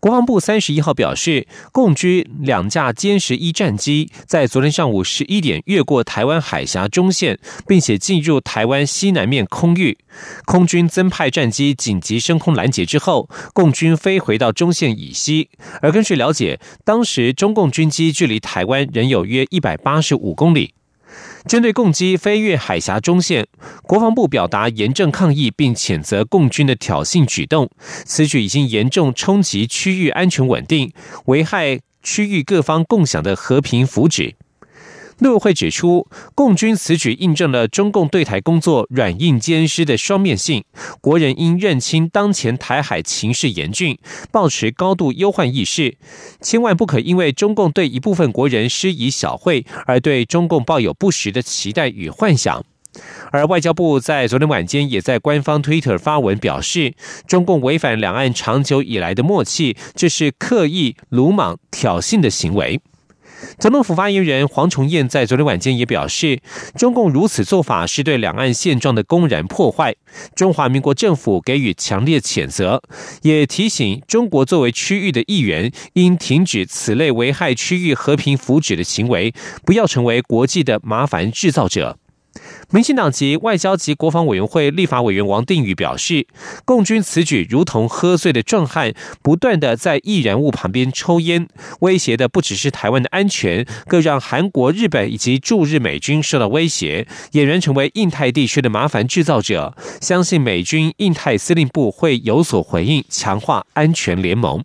国防部三十一号表示，共军两架歼十一战机在昨天上午十一点越过台湾海峡中线，并且进入台湾西南面空域。空军增派战机紧急升空拦截之后，共军飞回到中线以西。而根据了解，当时中共军机距离台湾仍有约一百八十五公里。针对共机飞越海峡中线，国防部表达严正抗议，并谴责共军的挑衅举动。此举已经严重冲击区域安全稳定，危害区域各方共享的和平福祉。陆委会指出，共军此举印证了中共对台工作软硬兼施的双面性。国人应认清当前台海情势严峻，保持高度忧患意识，千万不可因为中共对一部分国人施以小惠，而对中共抱有不实的期待与幻想。而外交部在昨天晚间也在官方 Twitter 发文表示，中共违反两岸长久以来的默契，这是刻意鲁莽挑衅的行为。总统府发言人黄崇彦在昨天晚间也表示，中共如此做法是对两岸现状的公然破坏，中华民国政府给予强烈谴责，也提醒中国作为区域的一员，应停止此类危害区域和平福祉的行为，不要成为国际的麻烦制造者。民进党籍外交及国防委员会立法委员王定宇表示，共军此举如同喝醉的壮汉，不断的在易燃物旁边抽烟，威胁的不只是台湾的安全，更让韩国、日本以及驻日美军受到威胁，俨然成为印太地区的麻烦制造者。相信美军印太司令部会有所回应，强化安全联盟。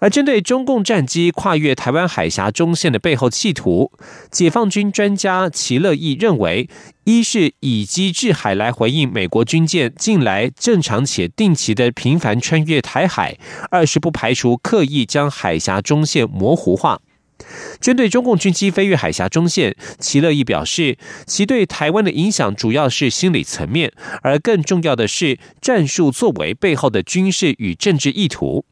而针对中共战机跨越台湾海峡中线的背后企图，解放军专家齐乐毅认为，一是以机制海来回应美国军舰近来正常且定期的频繁穿越台海；二是不排除刻意将海峡中线模糊化。针对中共军机飞越海峡中线，齐乐毅表示，其对台湾的影响主要是心理层面，而更重要的是战术作为背后的军事与政治意图。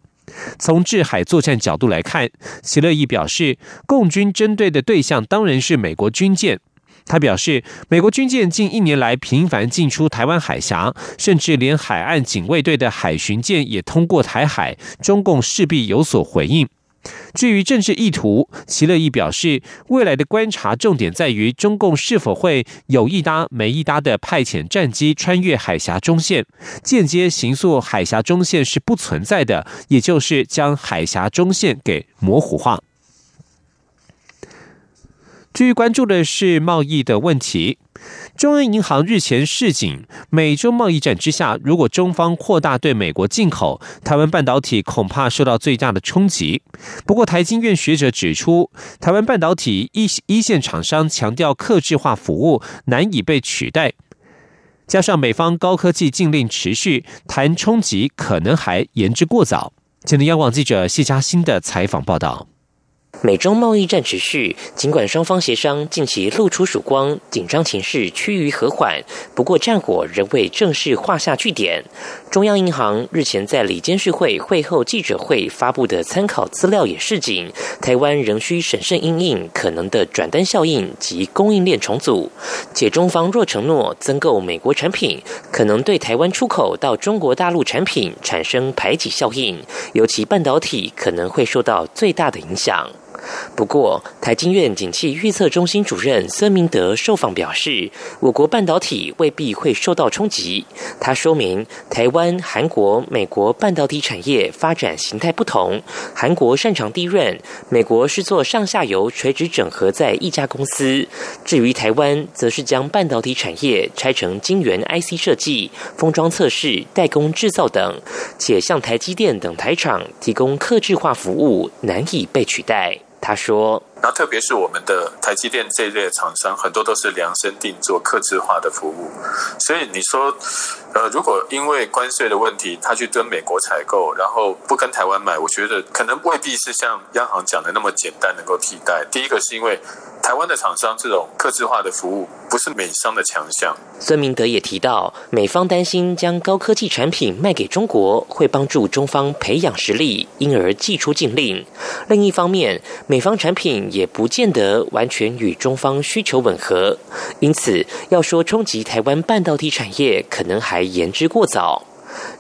从制海作战角度来看，齐乐毅表示，共军针对的对象当然是美国军舰。他表示，美国军舰近一年来频繁进出台湾海峡，甚至连海岸警卫队的海巡舰也通过台海，中共势必有所回应。至于政治意图，齐乐义表示，未来的观察重点在于中共是否会有一搭没一搭的派遣战机穿越海峡中线，间接行塑海峡中线是不存在的，也就是将海峡中线给模糊化。至于关注的是贸易的问题。中央银行日前示警，美中贸易战之下，如果中方扩大对美国进口，台湾半导体恐怕受到最大的冲击。不过，台经院学者指出，台湾半导体一一线厂商强调客制化服务难以被取代，加上美方高科技禁令持续，谈冲击可能还言之过早。请听央广记者谢嘉欣的采访报道。美中贸易战持续，尽管双方协商近期露出曙光，紧张情势趋于和缓，不过战火仍未正式画下句点。中央银行日前在里监事会会后记者会发布的参考资料也示警，台湾仍需审慎应应可能的转单效应及供应链重组。且中方若承诺增购美国产品，可能对台湾出口到中国大陆产品产生排挤效应，尤其半导体可能会受到最大的影响。不过，台经院景气预测中心主任孙明德受访表示，我国半导体未必会受到冲击。他说明，台湾、韩国、美国半导体产业发展形态不同，韩国擅长低润，美国是做上下游垂直整合在一家公司。至于台湾，则是将半导体产业拆成晶圆 IC 设计、封装测试、代工制造等，且向台积电等台厂提供客制化服务，难以被取代。他说：“那特别是我们的台积电这一类厂商，很多都是量身定做、客制化的服务。所以你说，呃，如果因为关税的问题，他去跟美国采购，然后不跟台湾买，我觉得可能未必是像央行讲的那么简单能够替代。第一个是因为。”台湾的厂商这种客制化的服务不是美商的强项。孙明德也提到，美方担心将高科技产品卖给中国会帮助中方培养实力，因而寄出禁令。另一方面，美方产品也不见得完全与中方需求吻合，因此要说冲击台湾半导体产业，可能还言之过早。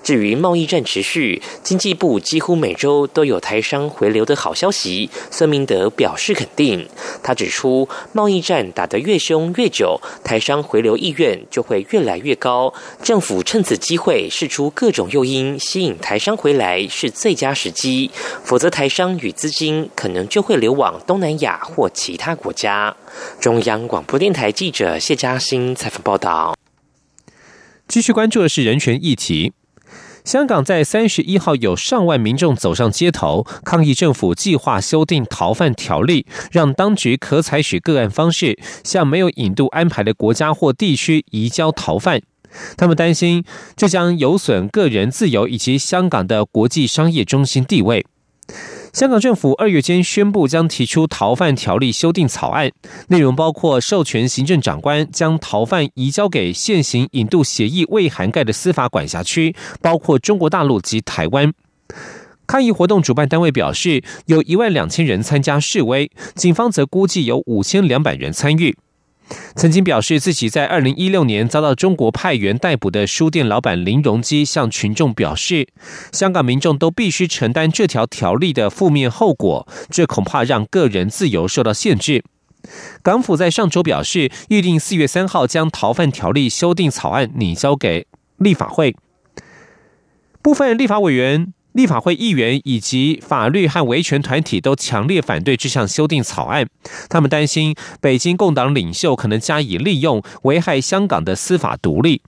至于贸易战持续，经济部几乎每周都有台商回流的好消息，孙明德表示肯定。他指出，贸易战打得越凶越久，台商回流意愿就会越来越高。政府趁此机会试出各种诱因，吸引台商回来是最佳时机。否则，台商与资金可能就会流往东南亚或其他国家。中央广播电台记者谢嘉欣采访报道。继续关注的是人权议题。香港在三十一号有上万民众走上街头抗议政府计划修订逃犯条例，让当局可采取个案方式向没有引渡安排的国家或地区移交逃犯。他们担心这将有损个人自由以及香港的国际商业中心地位。香港政府二月间宣布将提出逃犯条例修订草案，内容包括授权行政长官将逃犯移交给现行引渡协议未涵盖的司法管辖区，包括中国大陆及台湾。抗议活动主办单位表示，有一万两千人参加示威，警方则估计有五千两百人参与。曾经表示自己在二零一六年遭到中国派员逮捕的书店老板林荣基向群众表示，香港民众都必须承担这条条例的负面后果，这恐怕让个人自由受到限制。港府在上周表示，预定四月三号将逃犯条例修订草案拟交给立法会，部分立法委员。立法会议员以及法律和维权团体都强烈反对这项修订草案，他们担心北京共党领袖可能加以利用，危害香港的司法独立。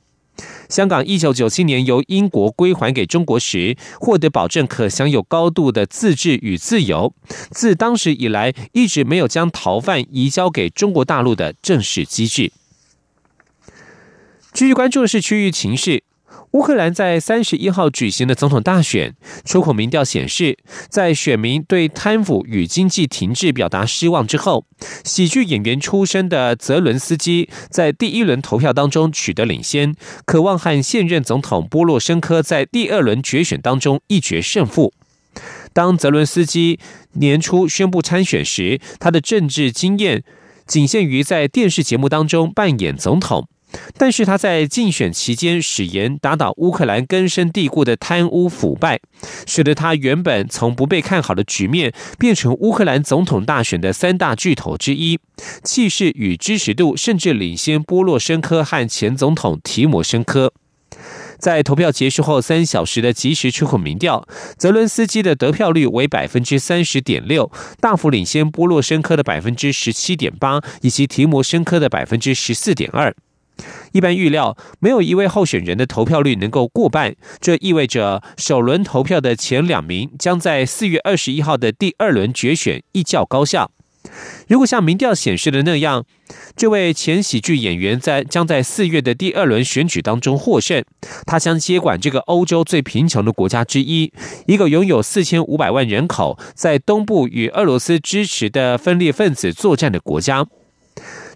香港一九九七年由英国归还给中国时，获得保证可享有高度的自治与自由，自当时以来一直没有将逃犯移交给中国大陆的正式机制。继续关注的是区域情势。乌克兰在三十一号举行的总统大选，出口民调显示，在选民对贪腐与经济停滞表达失望之后，喜剧演员出身的泽伦斯基在第一轮投票当中取得领先，渴望和现任总统波洛申科在第二轮决选当中一决胜负。当泽伦斯基年初宣布参选时，他的政治经验仅限于在电视节目当中扮演总统。但是他在竞选期间誓言打倒乌克兰根深蒂固的贪污腐败，使得他原本从不被看好的局面变成乌克兰总统大选的三大巨头之一，气势与支持度甚至领先波洛申科和前总统提摩申科。在投票结束后三小时的即时出口民调，泽伦斯基的得票率为百分之三十点六，大幅领先波洛申科的百分之十七点八，以及提摩申科的百分之十四点二。一般预料，没有一位候选人的投票率能够过半，这意味着首轮投票的前两名将在四月二十一号的第二轮决选一较高下。如果像民调显示的那样，这位前喜剧演员在将在四月的第二轮选举当中获胜，他将接管这个欧洲最贫穷的国家之一，一个拥有四千五百万人口，在东部与俄罗斯支持的分裂分子作战的国家。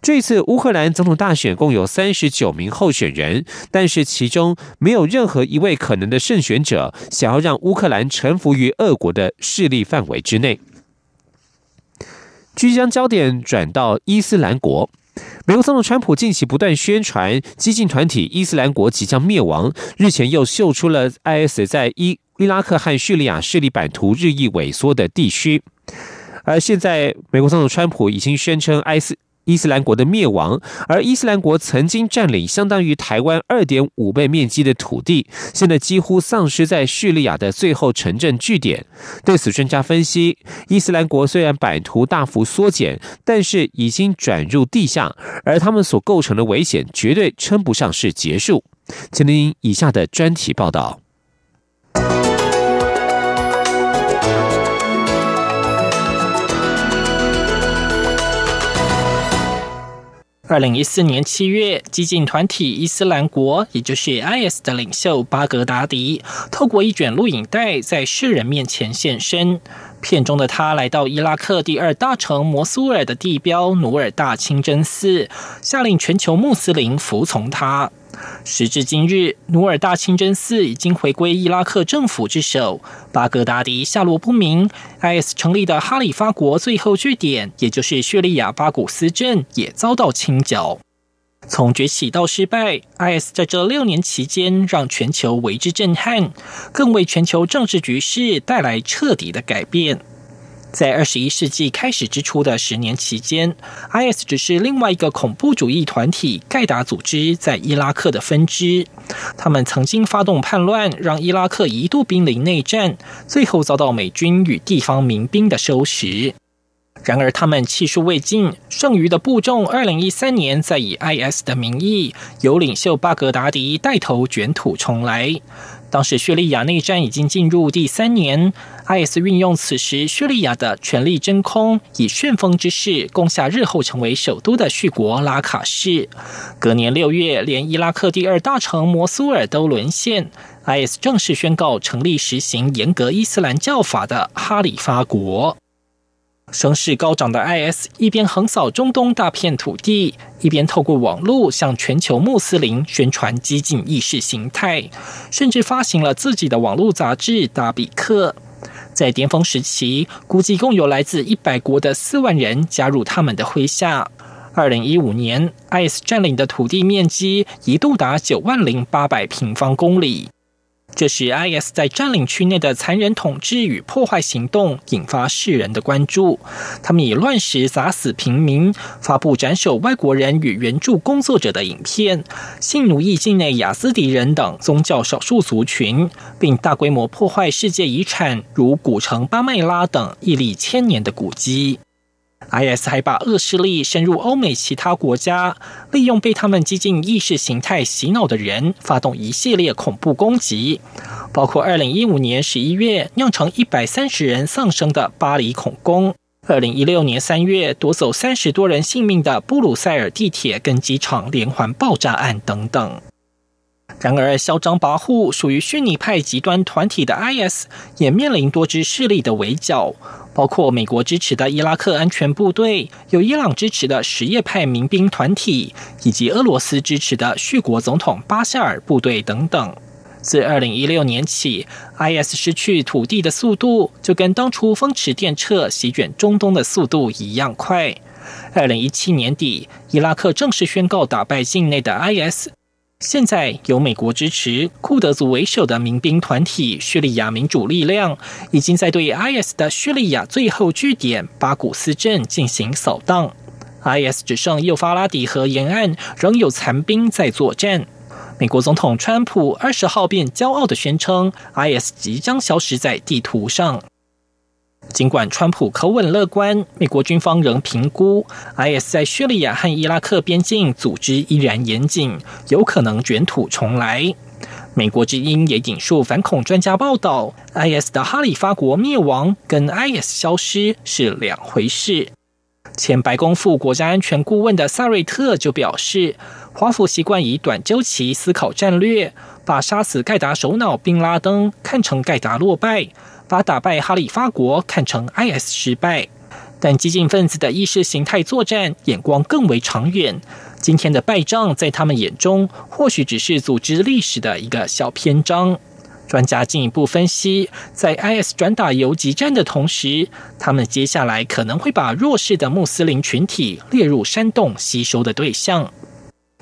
这次乌克兰总统大选共有三十九名候选人，但是其中没有任何一位可能的胜选者想要让乌克兰臣服于俄国的势力范围之内。即将焦点转到伊斯兰国，美国总统川普近期不断宣传激进团体伊斯兰国即将灭亡，日前又秀出了 IS 在伊伊拉克和叙利亚势力版图日益萎缩的地区，而现在美国总统川普已经宣称 IS。伊斯兰国的灭亡，而伊斯兰国曾经占领相当于台湾二点五倍面积的土地，现在几乎丧失在叙利亚的最后城镇据点。对此，专家分析，伊斯兰国虽然版图大幅缩减，但是已经转入地下，而他们所构成的危险绝对称不上是结束。请听以下的专题报道。二零一四年七月，激进团体伊斯兰国，也就是 IS 的领袖巴格达迪，透过一卷录影带在世人面前现身。片中的他来到伊拉克第二大城摩苏尔的地标努尔大清真寺，下令全球穆斯林服从他。时至今日，努尔大清真寺已经回归伊拉克政府之手，巴格达迪下落不明。IS 成立的哈里发国最后据点，也就是叙利亚巴古斯镇，也遭到清剿。从崛起到失败，IS 在这六年期间让全球为之震撼，更为全球政治局势带来彻底的改变。在二十一世纪开始之初的十年期间，IS 只是另外一个恐怖主义团体盖达组织在伊拉克的分支。他们曾经发动叛乱，让伊拉克一度濒临内战，最后遭到美军与地方民兵的收拾。然而，他们气数未尽，剩余的部众，二零一三年再以 IS 的名义，由领袖巴格达迪带头卷土重来。当时叙利亚内战已经进入第三年，IS 运用此时叙利亚的权力真空，以旋风之势攻下日后成为首都的叙国拉卡市。隔年六月，连伊拉克第二大城摩苏尔都沦陷，IS 正式宣告成立实行严格伊斯兰教法的哈里发国。声势高涨的 IS 一边横扫中东大片土地，一边透过网络向全球穆斯林宣传激进意识形态，甚至发行了自己的网络杂志《达比克》。在巅峰时期，估计共有来自一百国的四万人加入他们的麾下。二零一五年，IS 占领的土地面积一度达九万零八百平方公里。这是，IS 在占领区内的残忍统治与破坏行动引发世人的关注。他们以乱石砸死平民、发布斩首外国人与援助工作者的影片、性奴役境内雅斯迪人等宗教少数族群，并大规模破坏世界遗产，如古城巴麦拉等屹立千年的古迹。IS 还把恶势力深入欧美其他国家，利用被他们激进意识形态洗脑的人，发动一系列恐怖攻击，包括2015年11月酿成130人丧生的巴黎恐攻，2016年3月夺走30多人性命的布鲁塞尔地铁跟机场连环爆炸案等等。然而，嚣张跋扈、属于逊尼派极端团体的 IS 也面临多支势力的围剿。包括美国支持的伊拉克安全部队，有伊朗支持的什叶派民兵团体，以及俄罗斯支持的叙国总统巴夏尔部队等等。自二零一六年起，IS 失去土地的速度就跟当初风驰电掣席卷中东的速度一样快。二零一七年底，伊拉克正式宣告打败境内的 IS。现在由美国支持、库德族为首的民兵团体叙利亚民主力量，已经在对 IS 的叙利亚最后据点巴古斯镇进行扫荡。IS 只剩幼发拉底河沿岸仍有残兵在作战。美国总统川普二十号便骄傲地宣称，IS 即将消失在地图上。尽管川普口吻乐观，美国军方仍评估 IS 在叙利亚和伊拉克边境组织依然严谨，有可能卷土重来。美国之音也引述反恐专家报道，IS 的哈里发国灭亡跟 IS 消失是两回事。前白宫副国家安全顾问的萨瑞特就表示，华府习惯以短周期思考战略，把杀死盖达首脑宾拉登看成盖达落败。把打败哈里发国看成 IS 失败，但激进分子的意识形态作战眼光更为长远。今天的败仗在他们眼中，或许只是组织历史的一个小篇章。专家进一步分析，在 IS 转打游击战的同时，他们接下来可能会把弱势的穆斯林群体列入煽动吸收的对象。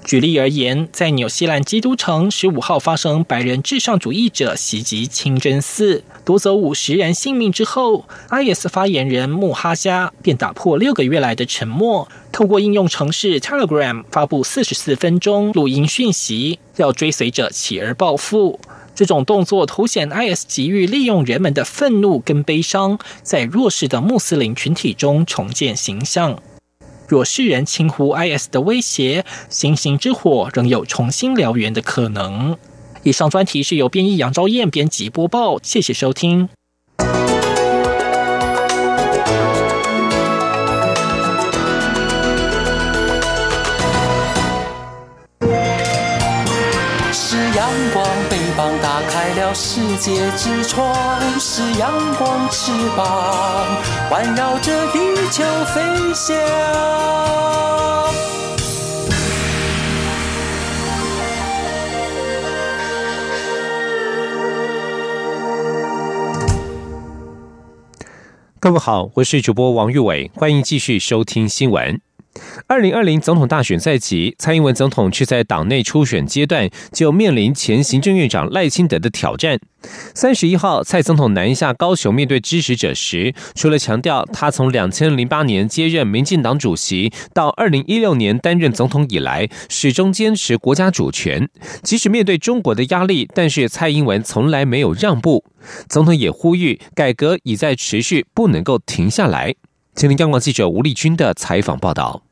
举例而言，在纽西兰基督城十五号发生白人至上主义者袭击清真寺，夺走五十人性命之后，IS 发言人穆哈加便打破六个月来的沉默，透过应用程式 Telegram 发布四十四分钟录音讯息，要追随者起而报复。这种动作凸显 IS 急于利用人们的愤怒跟悲伤，在弱势的穆斯林群体中重建形象。若世人轻忽 IS 的威胁，星星之火仍有重新燎原的可能。以上专题是由编译杨昭燕编辑播报，谢谢收听。世界之窗是阳光翅膀，环绕着地球飞翔。各位好，我是主播王玉伟，欢迎继续收听新闻。二零二零总统大选在即，蔡英文总统却在党内初选阶段就面临前行政院长赖清德的挑战。三十一号，蔡总统南下高雄面对支持者时，除了强调他从两千零八年接任民进党主席到二零一六年担任总统以来，始终坚持国家主权，即使面对中国的压力，但是蔡英文从来没有让步。总统也呼吁改革已在持续，不能够停下来。请听央广记者吴丽君的采访报道。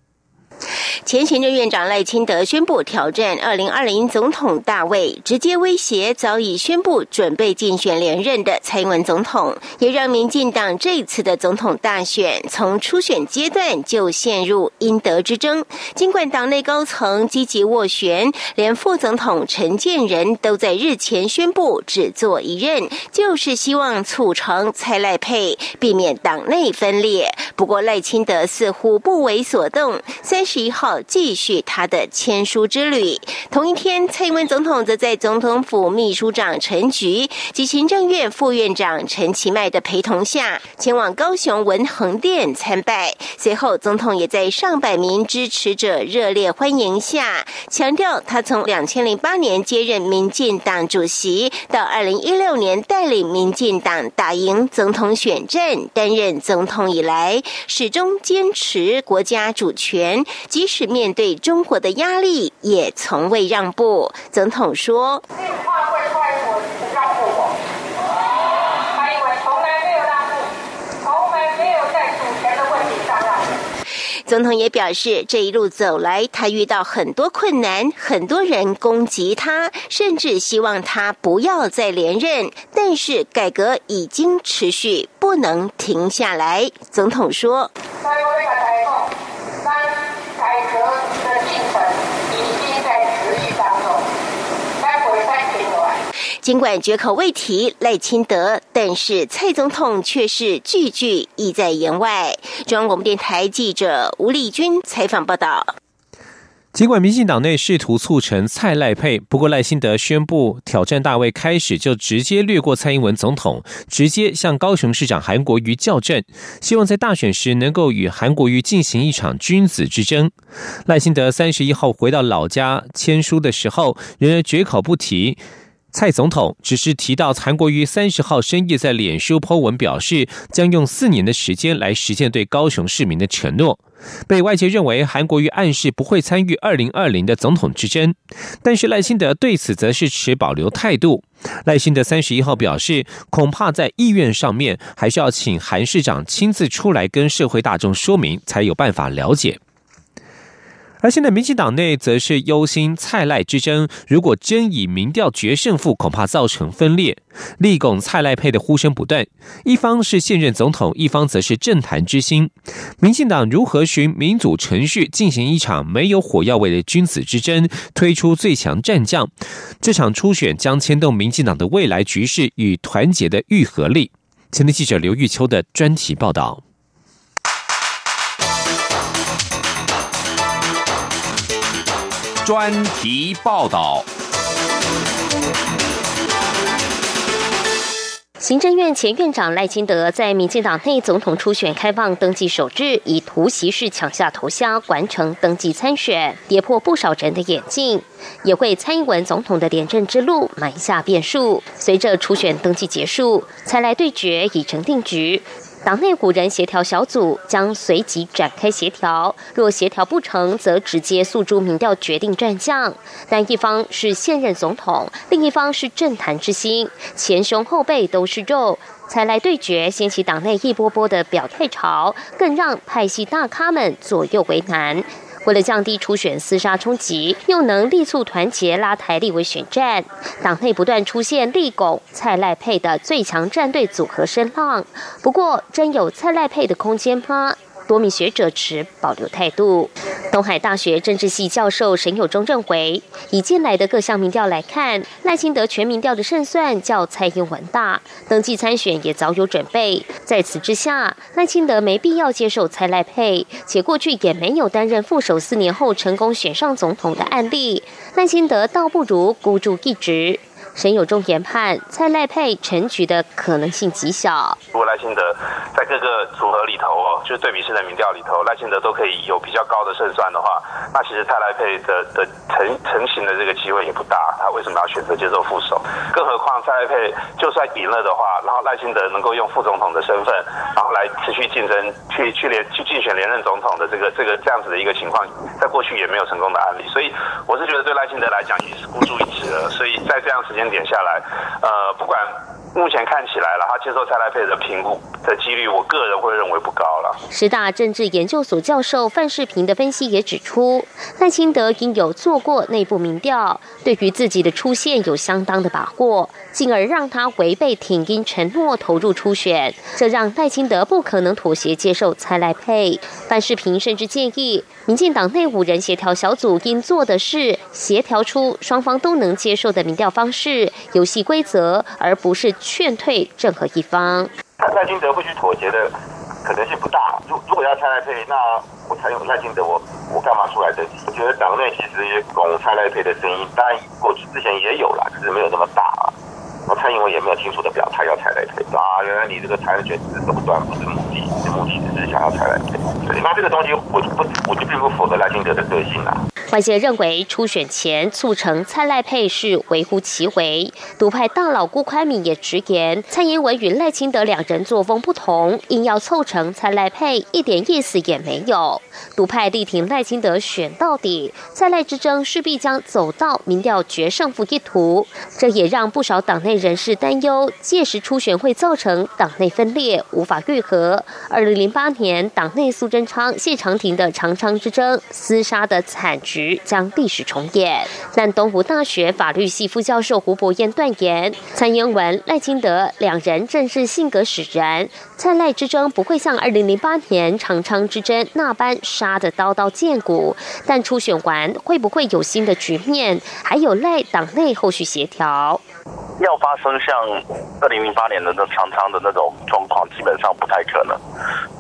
前行政院长赖清德宣布挑战二零二零总统大位，直接威胁早已宣布准备竞选连任的蔡英文总统，也让民进党这次的总统大选从初选阶段就陷入应得之争。尽管党内高层积极斡旋，连副总统陈建仁都在日前宣布只做一任，就是希望促成蔡赖配，避免党内分裂。不过赖清德似乎不为所动，三十一号。继续他的签书之旅。同一天，蔡英文总统则在总统府秘书长陈菊及行政院副院长陈其迈的陪同下，前往高雄文恒殿参拜。随后，总统也在上百名支持者热烈欢迎下，强调他从两千零八年接任民进党主席，到二零一六年带领民进党打赢总统选战，担任总统以来，始终坚持国家主权，即使。面对中国的压力，也从未让步。总统说：“，从来没有让步，从来没有在主权的问题上让步。”总统也表示，这一路走来，他遇到很多困难，很多人攻击他，甚至希望他不要再连任。但是改革已经持续，不能停下来。总统说。尽管绝口未提赖清德，但是蔡总统却是句句意在言外。中央广播电台记者吴丽君采访报道。尽管民进党内试图促成蔡赖配，不过赖清德宣布挑战大位开始就直接略过蔡英文总统，直接向高雄市长韩国瑜较阵，希望在大选时能够与韩国瑜进行一场君子之争。赖清德三十一号回到老家签书的时候，仍然绝口不提。蔡总统只是提到韩国瑜三十号深夜在脸书 po 文表示，将用四年的时间来实现对高雄市民的承诺，被外界认为韩国瑜暗示不会参与二零二零的总统之争。但是赖清德对此则是持保留态度。赖清德三十一号表示，恐怕在意愿上面还是要请韩市长亲自出来跟社会大众说明，才有办法了解。而现在，民进党内则是忧心蔡赖之争，如果真以民调决胜负，恐怕造成分裂。立拱蔡赖配的呼声不断，一方是现任总统，一方则是政坛之星。民进党如何循民主程序进行一场没有火药味的君子之争，推出最强战将？这场初选将牵动民进党的未来局势与团结的愈合力。前天记者刘玉秋的专题报道。专题报道。行政院前院长赖清德在民进党内总统初选开放登记首日，以突袭式抢下头香，完成登记参选，跌破不少人的眼镜，也为蔡英文总统的连任之路埋下变数。随着初选登记结束，才来对决已成定局。党内五人协调小组将随即展开协调，若协调不成，则直接诉诸民调决定战将。但一方是现任总统，另一方是政坛之星，前胸后背都是肉，才来对决，掀起党内一波波的表态潮，更让派系大咖们左右为难。为了降低初选厮杀冲击，又能力促团结拉台立委选战，党内不断出现立拱蔡赖佩的最强战队组合声浪。不过，真有蔡赖佩的空间吗？多名学者持保留态度。东海大学政治系教授沈友忠认为，以近来的各项民调来看，赖清德全民调的胜算较蔡英文大，登记参选也早有准备。在此之下，赖清德没必要接受蔡赖配，且过去也没有担任副手四年后成功选上总统的案例，赖清德倒不如孤注一掷。沈友忠研判，蔡赖配成局的可能性极小。如果赖清德在各个组合里头哦，就是对比式的民调里头，赖清德都可以有比较高的胜算的话，那其实蔡赖配的的成成型的这个机会也不大。他为什么要选择接受副手？更何况蔡赖配就算赢了的话，然后赖清德能够用副总统的身份，然后来持续竞争，去去连去竞选连任总统的这个这个这样子的一个情况，在过去也没有成功的案例。所以我是觉得对赖清德来讲也是孤注。在这样时间。点下来，呃，不管目前看起来了，他接受蔡来佩的评估的几率，我个人会认为不高了。十大政治研究所教授范世平的分析也指出，赖清德应有做过内部民调，对于自己的出现有相当的把握。进而让他违背挺英承诺投入初选，这让赖清德不可能妥协接受蔡赖配。范世平甚至建议，民进党内五人协调小组应做的是协调出双方都能接受的民调方式、游戏规则，而不是劝退任何一方。赖清德会去妥协的可能性不大。如如果要蔡赖配，那我才有赖清德，我我干嘛出来的？我觉得党内其实也拱蔡赖配的声音，当然过去之前也有了，可是没有那么大啊。蔡英文也没有清楚的表态要踩雷推啊，原来你这个裁决只是手段，不是目的，目的只是想要采来配。那这个东西，我就不，我就并不符合赖清德的个性啊。外界认为初选前促成蔡赖配是微乎其微。独派大佬辜宽敏也直言，蔡英文与赖清德两人作风不同，硬要凑成蔡赖配一点意思也没有。独派力挺赖清德选到底，蔡赖之争势必将走到民调决胜负一途。这也让不少党内人士担忧，届时初选会造成党内分裂，无法愈合。二零零八年党内苏贞昌、谢长廷的长昌之争厮杀的惨剧。将历史重演。但东湖大学法律系副教授胡博彦断言，蔡英文、赖清德两人正是性格使然，蔡赖之争不会像二零零八年长昌之争那般杀得刀刀见骨。但初选完会不会有新的局面，还有赖党内后续协调。要发生像二零零八年的那长昌的那种状况，基本上不太可能。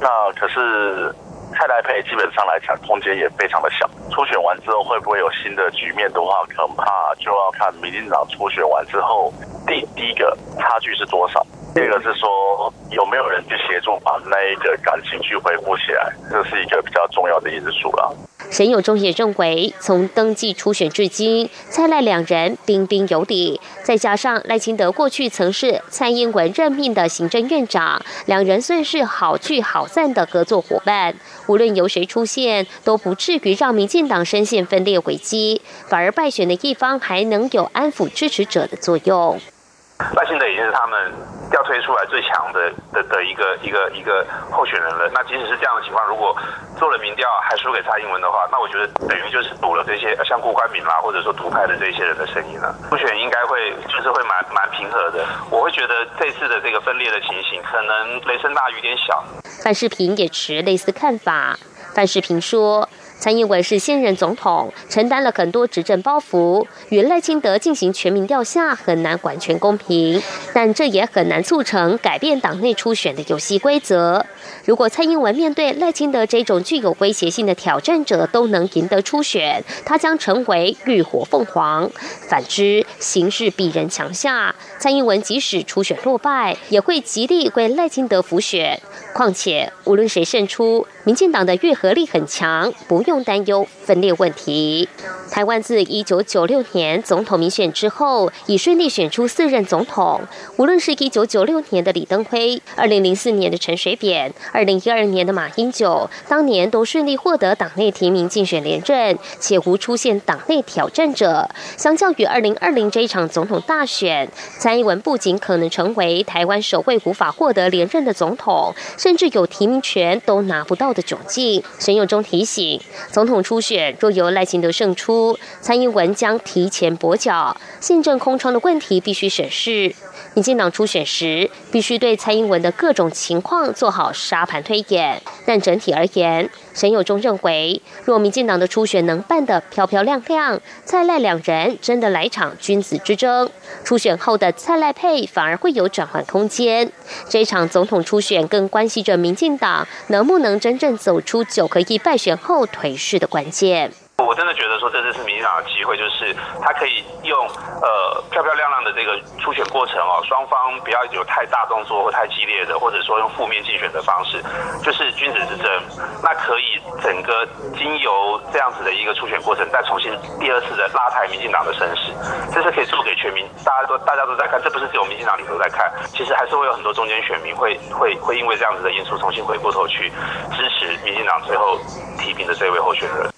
那可是。蔡赖配基本上来讲，空间也非常的小。初选完之后，会不会有新的局面的话，恐怕就要看民进党初选完之后，第第一个差距是多少，第二个是说有没有人去协助把那一个感情去恢复起来，这是一个比较重要的因素了。沈友忠也认为，从登记初选至今，蔡赖两人彬彬有礼，再加上赖清德过去曾是蔡英文任命的行政院长，两人算是好聚好散的合作伙伴。无论由谁出现，都不至于让民进党深陷分裂危机，反而败选的一方还能有安抚支持者的作用。赖清德已经是他们要推出来最强的的的一个一个一个候选人了。那即使是这样的情况，如果做了民调还输给蔡英文的话，那我觉得等于就是赌了这些像顾关敏啦，或者说独派的这些人的声音了。初选应该会就是会蛮蛮平和的。我会觉得这次的这个分裂的情形，可能雷声大雨点小。范世平也持类似看法。范世平说。蔡英文是现任总统，承担了很多执政包袱，与赖清德进行全民调下很难完全公平，但这也很难促成改变党内初选的游戏规则。如果蔡英文面对赖清德这种具有威胁性的挑战者都能赢得初选，他将成为浴火凤凰；反之，形势比人强下，蔡英文即使初选落败，也会极力为赖清德辅选。况且，无论谁胜出，民进党的愈合力很强，不用担忧分裂问题。台湾自一九九六年总统民选之后，已顺利选出四任总统。无论是一九九六年的李登辉，二零零四年的陈水扁，二零一二年的马英九，当年都顺利获得党内提名竞选连任，且无出现党内挑战者。相较于二零二零这一场总统大选，蔡英文不仅可能成为台湾首位无法获得连任的总统。甚至有提名权都拿不到的窘境。沈友忠提醒，总统初选若由赖清德胜出，蔡英文将提前跛脚，宪政空窗的问题必须审视。民进党初选时，必须对蔡英文的各种情况做好沙盘推演。但整体而言，沈友忠认为，若民进党的初选能办得漂漂亮亮，蔡赖两人真的来场君子之争，初选后的蔡赖配反而会有转换空间。这场总统初选更关系着民进党能不能真正走出九合一败选后颓势的关键。我真的觉得说这次是民进党的机会，就是他可以用呃漂漂亮亮的这个初选过程哦，双方不要有太大动作或太激烈的，或者说用负面竞选的方式，就是君子之争。那可以整个经由这样子的一个初选过程，再重新第二次的拉抬民进党的声势，这是可以做给全民，大家都大家都在看，这不是只有民进党里头在看，其实还是会有很多中间选民会会会因为这样子的因素，重新回过头去支持民进党最后提名的这位候选人。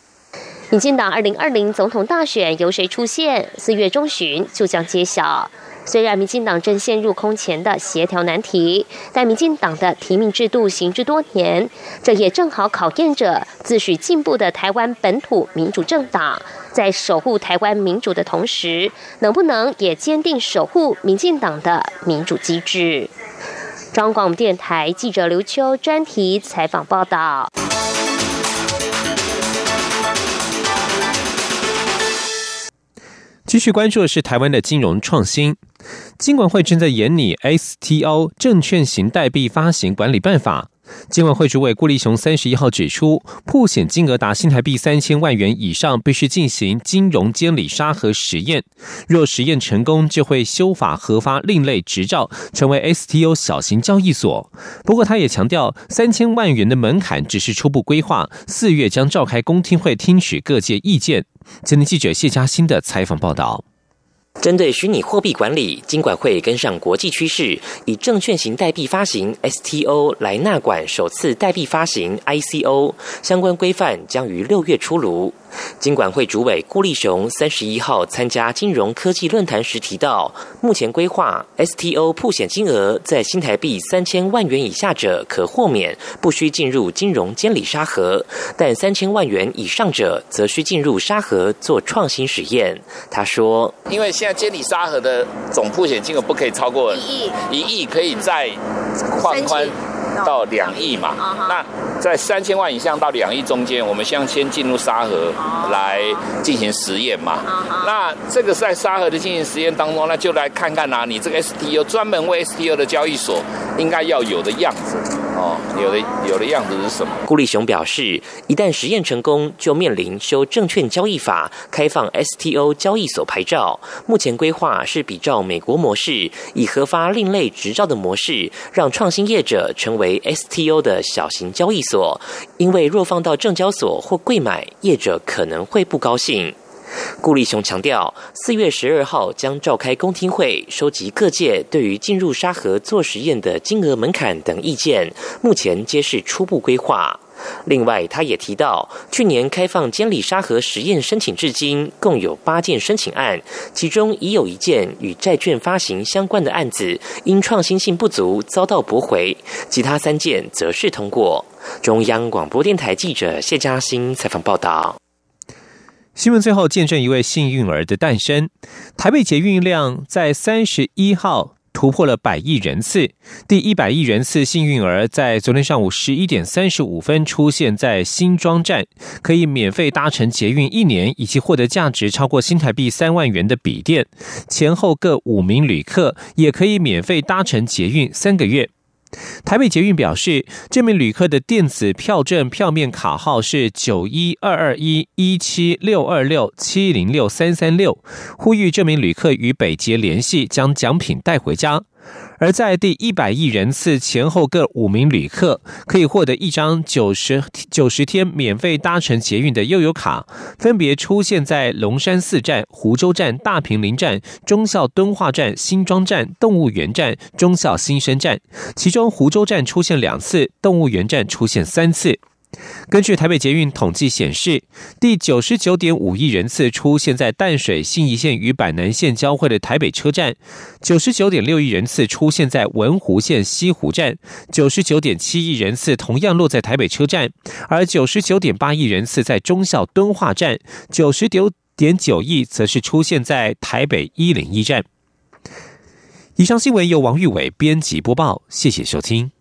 民进党二零二零总统大选由谁出现？四月中旬就将揭晓。虽然民进党正陷入空前的协调难题，但民进党的提名制度行之多年，这也正好考验着自诩进步的台湾本土民主政党，在守护台湾民主的同时，能不能也坚定守护民进党的民主机制？中广电台记者刘秋专题采访报道。继续关注的是台湾的金融创新。金管会正在研拟 STO 证券型代币发行管理办法。金管会主委顾立雄三十一号指出，破险金额达新台币三千万元以上，必须进行金融监理沙盒实验。若实验成功，就会修法核发另类执照，成为 STO 小型交易所。不过，他也强调，三千万元的门槛只是初步规划，四月将召开公听会，听取各界意见。今天记者谢嘉欣的采访报道。针对虚拟货币管理，金管会跟上国际趋势，以证券型代币发行 STO 来纳管首次代币发行 ICO，相关规范将于六月出炉。金管会主委顾立雄三十一号参加金融科技论坛时提到，目前规划 STO 铺险金额在新台币三千万元以下者可豁免，不需进入金融监理沙盒；但三千万元以上者则需进入沙盒做创新实验。他说：“因为现在监理沙盒的总铺险金额不可以超过一亿，一亿可以再放宽。”到两亿嘛，那在三千万以上到两亿中间，我们先先进入沙盒来进行实验嘛。那这个在沙盒的进行实验当中，那就来看看呐，你这个 STO 专门为 STO 的交易所应该要有的样子。哦，有的有的样子是什么？顾立雄表示，一旦实验成功，就面临修证券交易法，开放 STO 交易所牌照。目前规划是比照美国模式，以核发另类执照的模式，让创新业者成为 STO 的小型交易所。因为若放到证交所或柜买，业者可能会不高兴。顾立雄强调，四月十二号将召开公听会，收集各界对于进入沙盒做实验的金额门槛等意见，目前皆是初步规划。另外，他也提到，去年开放监理沙盒实验申请至今，共有八件申请案，其中已有一件与债券发行相关的案子，因创新性不足遭到驳回，其他三件则是通过。中央广播电台记者谢嘉欣采访报道。新闻最后见证一位幸运儿的诞生。台北捷运量在三十一号突破了百亿人次，第一百亿人次幸运儿在昨天上午十一点三十五分出现在新庄站，可以免费搭乘捷运一年，以及获得价值超过新台币三万元的笔电。前后各五名旅客也可以免费搭乘捷运三个月。台北捷运表示，这名旅客的电子票证票面卡号是九一二二一一七六二六七零六三三六，呼吁这名旅客与北捷联系，将奖品带回家。而在第一百亿人次前后各五名旅客可以获得一张九十九十天免费搭乘捷运的悠游卡，分别出现在龙山寺站、湖州站、大平林站、忠孝敦化站、新庄站、动物园站、忠孝新生站，其中湖州站出现两次，动物园站出现三次。根据台北捷运统计显示，第九十九点五亿人次出现在淡水信义线与板南线交汇的台北车站，九十九点六亿人次出现在文湖线西湖站，九十九点七亿人次同样落在台北车站，而九十九点八亿人次在忠孝敦化站，九十九。点九亿则是出现在台北一零一站。以上新闻由王玉伟编辑播报，谢谢收听。